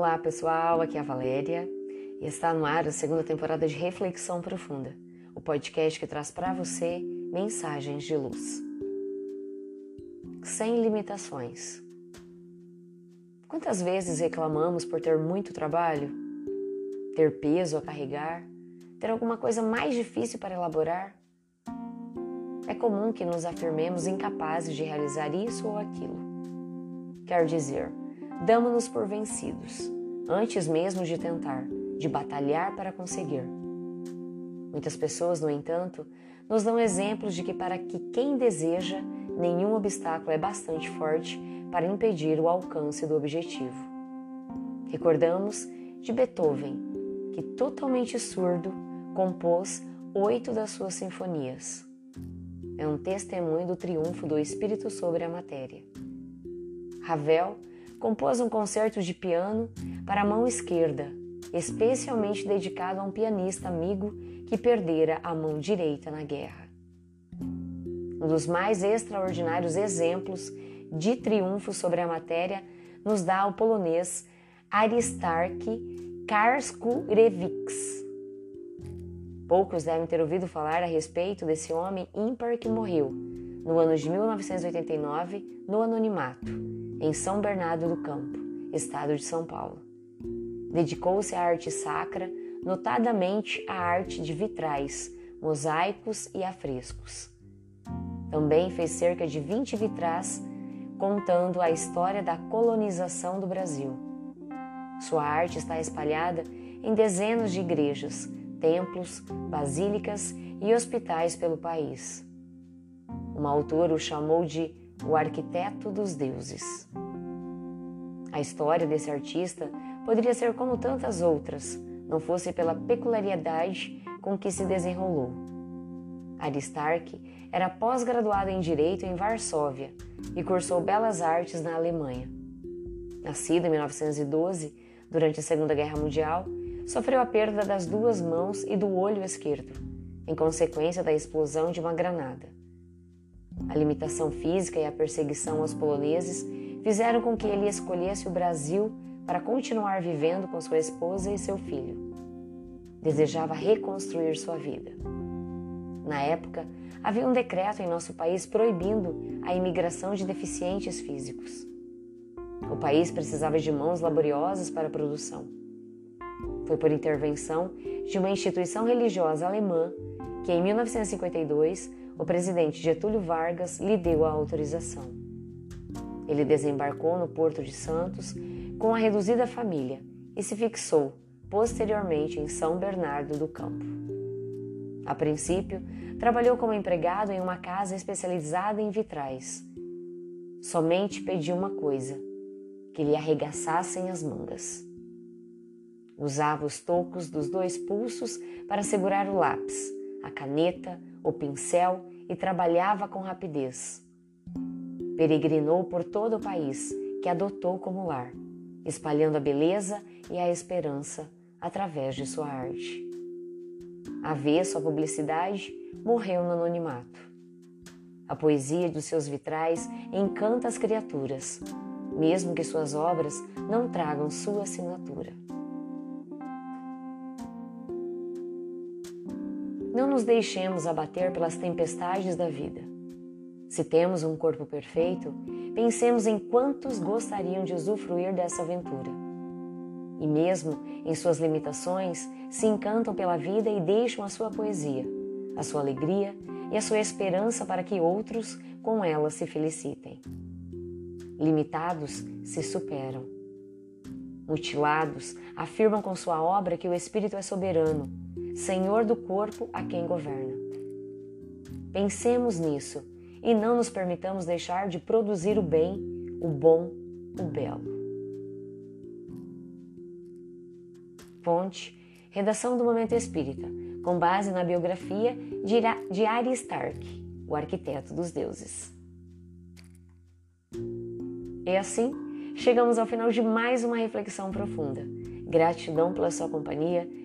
Olá pessoal, aqui é a Valéria e está no ar a segunda temporada de Reflexão Profunda, o podcast que traz para você mensagens de luz. Sem limitações. Quantas vezes reclamamos por ter muito trabalho, ter peso a carregar, ter alguma coisa mais difícil para elaborar? É comum que nos afirmemos incapazes de realizar isso ou aquilo. Quer dizer, damos-nos por vencidos, antes mesmo de tentar, de batalhar para conseguir. Muitas pessoas, no entanto, nos dão exemplos de que para que quem deseja, nenhum obstáculo é bastante forte para impedir o alcance do objetivo. Recordamos de Beethoven, que totalmente surdo compôs oito das suas sinfonias. É um testemunho do triunfo do espírito sobre a matéria. Ravel compôs um concerto de piano para a mão esquerda, especialmente dedicado a um pianista amigo que perdera a mão direita na guerra. Um dos mais extraordinários exemplos de triunfo sobre a matéria nos dá o polonês Aristark Karskurewicz. Poucos devem ter ouvido falar a respeito desse homem ímpar que morreu no ano de 1989 no anonimato em São Bernardo do Campo, estado de São Paulo. Dedicou-se à arte sacra, notadamente à arte de vitrais, mosaicos e afrescos. Também fez cerca de 20 vitrais contando a história da colonização do Brasil. Sua arte está espalhada em dezenas de igrejas, templos, basílicas e hospitais pelo país. Uma autora o chamou de o arquiteto dos deuses. A história desse artista poderia ser como tantas outras, não fosse pela peculiaridade com que se desenrolou. Aristark era pós-graduado em Direito em Varsóvia e cursou Belas Artes na Alemanha. Nascido em 1912, durante a Segunda Guerra Mundial, sofreu a perda das duas mãos e do olho esquerdo, em consequência da explosão de uma granada. A limitação física e a perseguição aos poloneses fizeram com que ele escolhesse o Brasil para continuar vivendo com sua esposa e seu filho. Desejava reconstruir sua vida. Na época, havia um decreto em nosso país proibindo a imigração de deficientes físicos. O país precisava de mãos laboriosas para a produção. Foi por intervenção de uma instituição religiosa alemã que, em 1952, o presidente Getúlio Vargas lhe deu a autorização. Ele desembarcou no Porto de Santos com a reduzida família e se fixou posteriormente em São Bernardo do Campo. A princípio, trabalhou como empregado em uma casa especializada em vitrais. Somente pediu uma coisa: que lhe arregaçassem as mangas. Usava os tocos dos dois pulsos para segurar o lápis, a caneta, o pincel e trabalhava com rapidez. Peregrinou por todo o país, que adotou como lar, espalhando a beleza e a esperança através de sua arte. Avesso à publicidade, morreu no anonimato. A poesia dos seus vitrais encanta as criaturas, mesmo que suas obras não tragam sua assinatura. Não nos deixemos abater pelas tempestades da vida. Se temos um corpo perfeito, pensemos em quantos gostariam de usufruir dessa aventura. E mesmo em suas limitações, se encantam pela vida e deixam a sua poesia, a sua alegria e a sua esperança para que outros com ela se felicitem. Limitados se superam. Mutilados afirmam com sua obra que o Espírito é soberano Senhor do corpo a quem governa. Pensemos nisso e não nos permitamos deixar de produzir o bem, o bom, o belo. Fonte: Redação do Momento Espírita, com base na biografia de Aristark, o arquiteto dos deuses. E assim, chegamos ao final de mais uma reflexão profunda. Gratidão pela sua companhia